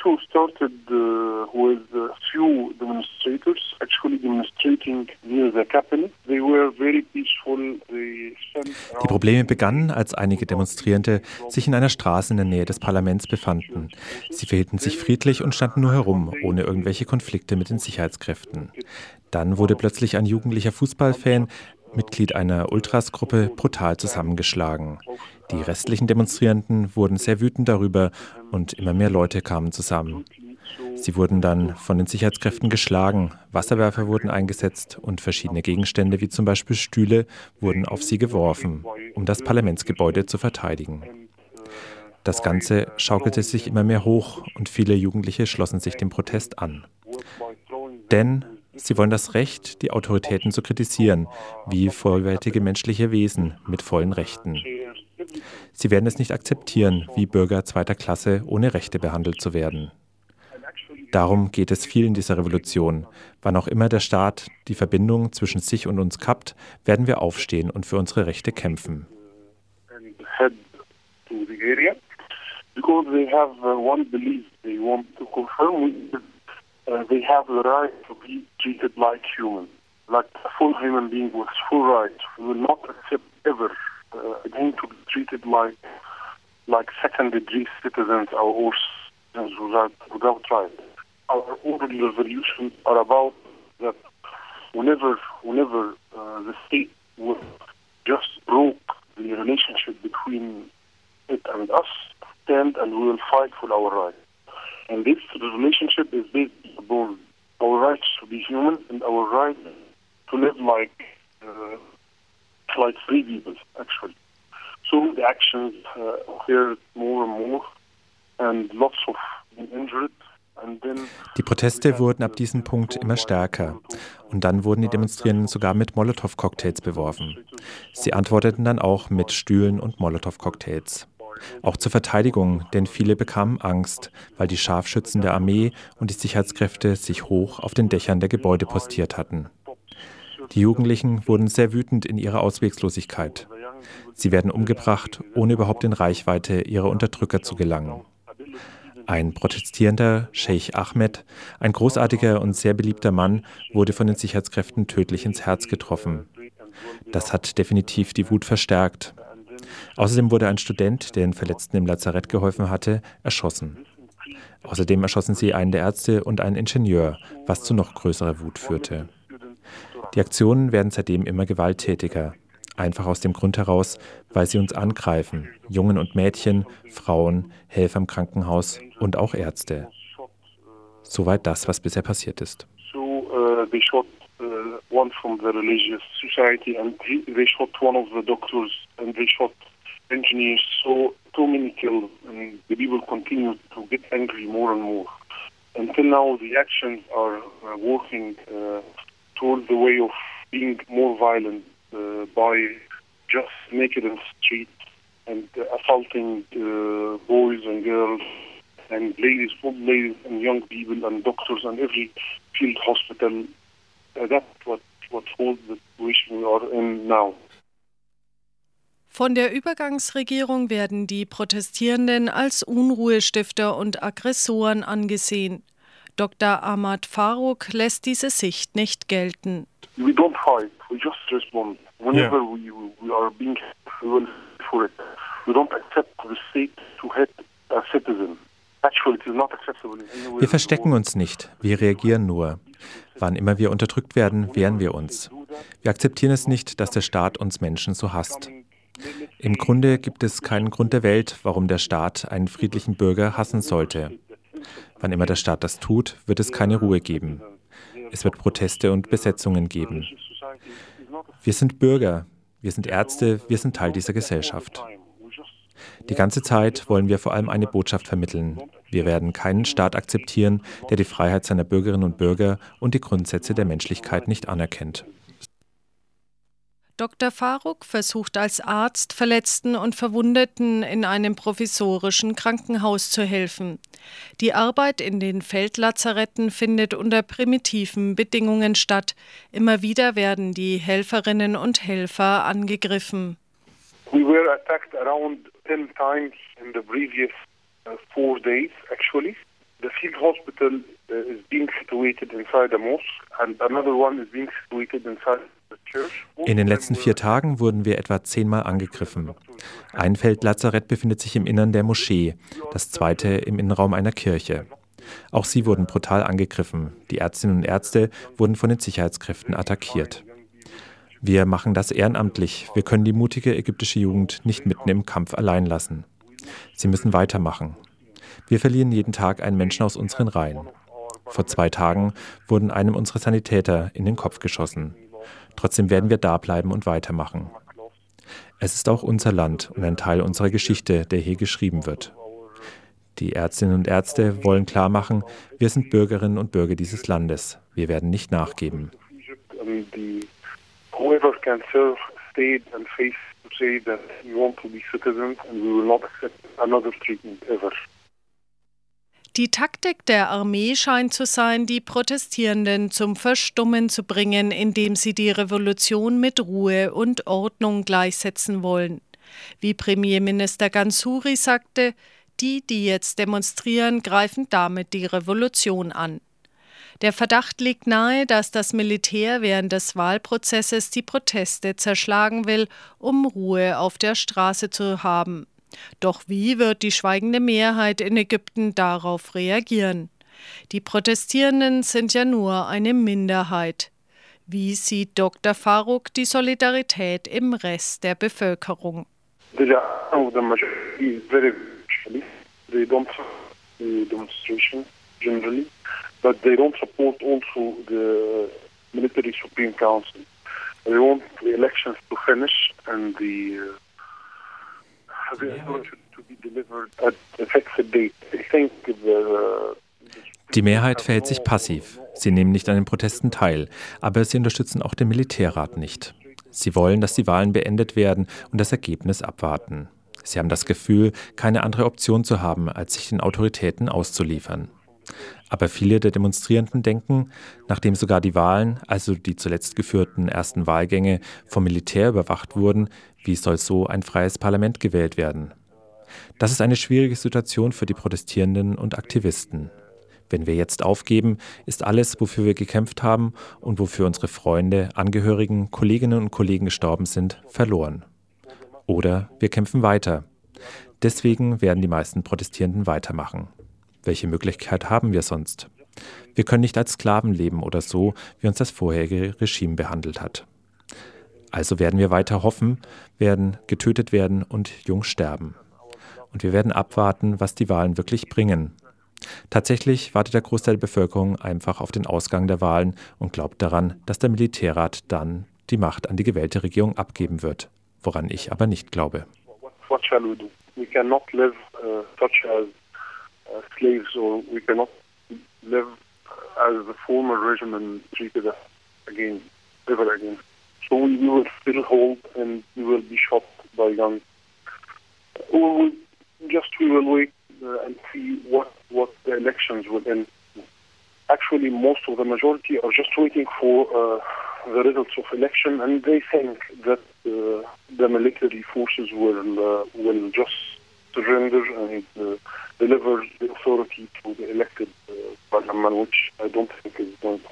issue started uh, with a few demonstrators actually demonstrating near the capital. They were very peaceful. They Die Probleme begannen, als einige Demonstrierende sich in einer Straße in der Nähe des Parlaments befanden. Sie verhielten sich friedlich und standen nur herum, ohne irgendwelche Konflikte mit den Sicherheitskräften. Dann wurde plötzlich ein jugendlicher Fußballfan, Mitglied einer Ultrasgruppe, brutal zusammengeschlagen. Die restlichen Demonstrierenden wurden sehr wütend darüber und immer mehr Leute kamen zusammen. Sie wurden dann von den Sicherheitskräften geschlagen, Wasserwerfer wurden eingesetzt und verschiedene Gegenstände wie zum Beispiel Stühle wurden auf sie geworfen, um das Parlamentsgebäude zu verteidigen. Das Ganze schaukelte sich immer mehr hoch und viele Jugendliche schlossen sich dem Protest an. Denn sie wollen das Recht, die Autoritäten zu kritisieren, wie vollwertige menschliche Wesen mit vollen Rechten. Sie werden es nicht akzeptieren, wie Bürger zweiter Klasse ohne Rechte behandelt zu werden. Darum geht es viel in dieser Revolution. Wann auch immer der Staat die Verbindung zwischen sich und uns kappt, werden wir aufstehen und für unsere Rechte kämpfen. Uh, uh, like a full human being with full rights. We will not accept ever treated like like second degree citizens or citizens without, without rights. Our orderly revolutions are about that whenever whenever uh, the state will just broke the relationship between it and us, stand and we will fight for our rights. And this relationship is based upon our rights to be human and our right to live like uh, like free people, actually. So the actions uh, occurred more and more, and lots of injured. Die Proteste wurden ab diesem Punkt immer stärker. Und dann wurden die Demonstrierenden sogar mit Molotow-Cocktails beworfen. Sie antworteten dann auch mit Stühlen und Molotow-Cocktails. Auch zur Verteidigung, denn viele bekamen Angst, weil die Scharfschützen der Armee und die Sicherheitskräfte sich hoch auf den Dächern der Gebäude postiert hatten. Die Jugendlichen wurden sehr wütend in ihrer Auswegslosigkeit. Sie werden umgebracht, ohne überhaupt in Reichweite ihrer Unterdrücker zu gelangen. Ein protestierender Sheikh Ahmed, ein großartiger und sehr beliebter Mann, wurde von den Sicherheitskräften tödlich ins Herz getroffen. Das hat definitiv die Wut verstärkt. Außerdem wurde ein Student, der den Verletzten im Lazarett geholfen hatte, erschossen. Außerdem erschossen sie einen der Ärzte und einen Ingenieur, was zu noch größerer Wut führte. Die Aktionen werden seitdem immer gewalttätiger. Einfach aus dem Grund heraus, weil sie uns angreifen. Jungen und Mädchen, Frauen, Helfer im Krankenhaus und auch Ärzte. Soweit das, was bisher passiert ist. So, uh, they shot uh, one from the religious society and they shot one of the. So, too many killed and the people continue to get angry more and more. Until now, the actions are uh, working uh, towards the being more violent by just naked in the street and uh, assaulting uh, boys and girls and ladies, old ladies and young people and doctors and every field hospital. Uh, that's what what's all the situation we are in now. Von der Übergangsregierung werden die Protestierenden als Unruhestifter und Aggressoren angesehen. Dr. Ahmad Farouk lässt diese Sicht nicht gelten. We don't fight, we just respond. Whenever yeah. we, we are being for it, we don't accept the state to hit a citizen. Wir verstecken uns nicht, wir reagieren nur. Wann immer wir unterdrückt werden, wehren wir uns. Wir akzeptieren es nicht, dass der Staat uns Menschen so hasst. Im Grunde gibt es keinen Grund der Welt, warum der Staat einen friedlichen Bürger hassen sollte. Wann immer der Staat das tut, wird es keine Ruhe geben. Es wird Proteste und Besetzungen geben. Wir sind Bürger, wir sind Ärzte, wir sind Teil dieser Gesellschaft. Die ganze Zeit wollen wir vor allem eine Botschaft vermitteln. Wir werden keinen Staat akzeptieren, der die Freiheit seiner Bürgerinnen und Bürger und die Grundsätze der Menschlichkeit nicht anerkennt. Dr. Faruk versucht als Arzt Verletzten und Verwundeten in einem provisorischen Krankenhaus zu helfen. Die Arbeit in den Feldlazaretten findet unter primitiven Bedingungen statt. Immer wieder werden die Helferinnen und Helfer angegriffen. We were attacked around 10 times in the previous uh, four days actually. The hospital uh, is being situated inside a mosque and another one is being situated inside in den letzten vier Tagen wurden wir etwa zehnmal angegriffen. Ein Feldlazarett befindet sich im Innern der Moschee, das zweite im Innenraum einer Kirche. Auch sie wurden brutal angegriffen. Die Ärztinnen und Ärzte wurden von den Sicherheitskräften attackiert. Wir machen das ehrenamtlich. Wir können die mutige ägyptische Jugend nicht mitten im Kampf allein lassen. Sie müssen weitermachen. Wir verlieren jeden Tag einen Menschen aus unseren Reihen. Vor zwei Tagen wurden einem unserer Sanitäter in den Kopf geschossen. Trotzdem werden wir da bleiben und weitermachen. Es ist auch unser Land und ein Teil unserer Geschichte, der hier geschrieben wird. Die Ärztinnen und Ärzte wollen klarmachen, wir sind Bürgerinnen und Bürger dieses Landes. Wir werden nicht nachgeben. Die Taktik der Armee scheint zu sein, die Protestierenden zum Verstummen zu bringen, indem sie die Revolution mit Ruhe und Ordnung gleichsetzen wollen. Wie Premierminister Gansuri sagte, die, die jetzt demonstrieren, greifen damit die Revolution an. Der Verdacht liegt nahe, dass das Militär während des Wahlprozesses die Proteste zerschlagen will, um Ruhe auf der Straße zu haben. Doch wie wird die schweigende Mehrheit in Ägypten darauf reagieren? Die Protestierenden sind ja nur eine Minderheit. Wie sieht Dr. Farouk die Solidarität im Rest der Bevölkerung? They don't the demonstration generally, but they don't support also the military supreme council. They want the elections to finish and the uh, die Mehrheit verhält sich passiv. Sie nehmen nicht an den Protesten teil, aber sie unterstützen auch den Militärrat nicht. Sie wollen, dass die Wahlen beendet werden und das Ergebnis abwarten. Sie haben das Gefühl, keine andere Option zu haben, als sich den Autoritäten auszuliefern. Aber viele der Demonstrierenden denken, nachdem sogar die Wahlen, also die zuletzt geführten ersten Wahlgänge, vom Militär überwacht wurden, wie soll so ein freies Parlament gewählt werden? Das ist eine schwierige Situation für die Protestierenden und Aktivisten. Wenn wir jetzt aufgeben, ist alles, wofür wir gekämpft haben und wofür unsere Freunde, Angehörigen, Kolleginnen und Kollegen gestorben sind, verloren. Oder wir kämpfen weiter. Deswegen werden die meisten Protestierenden weitermachen. Welche Möglichkeit haben wir sonst? Wir können nicht als Sklaven leben oder so, wie uns das vorherige Regime behandelt hat. Also werden wir weiter hoffen, werden getötet werden und jung sterben. Und wir werden abwarten, was die Wahlen wirklich bringen. Tatsächlich wartet der Großteil der Bevölkerung einfach auf den Ausgang der Wahlen und glaubt daran, dass der Militärrat dann die Macht an die gewählte Regierung abgeben wird, woran ich aber nicht glaube. What shall we do? We cannot live uh, such as uh, slaves or we cannot live as the former regime treated us again, ever again. So we will still hold and we will be shot by guns. Or we just we will wait uh, and see what, what the elections will end. Actually, most of the majority are just waiting for uh, the results of election, and they think that uh, the military forces will uh, will just surrender and uh, deliver the authority to the elected uh, parliament, which I don't think is going to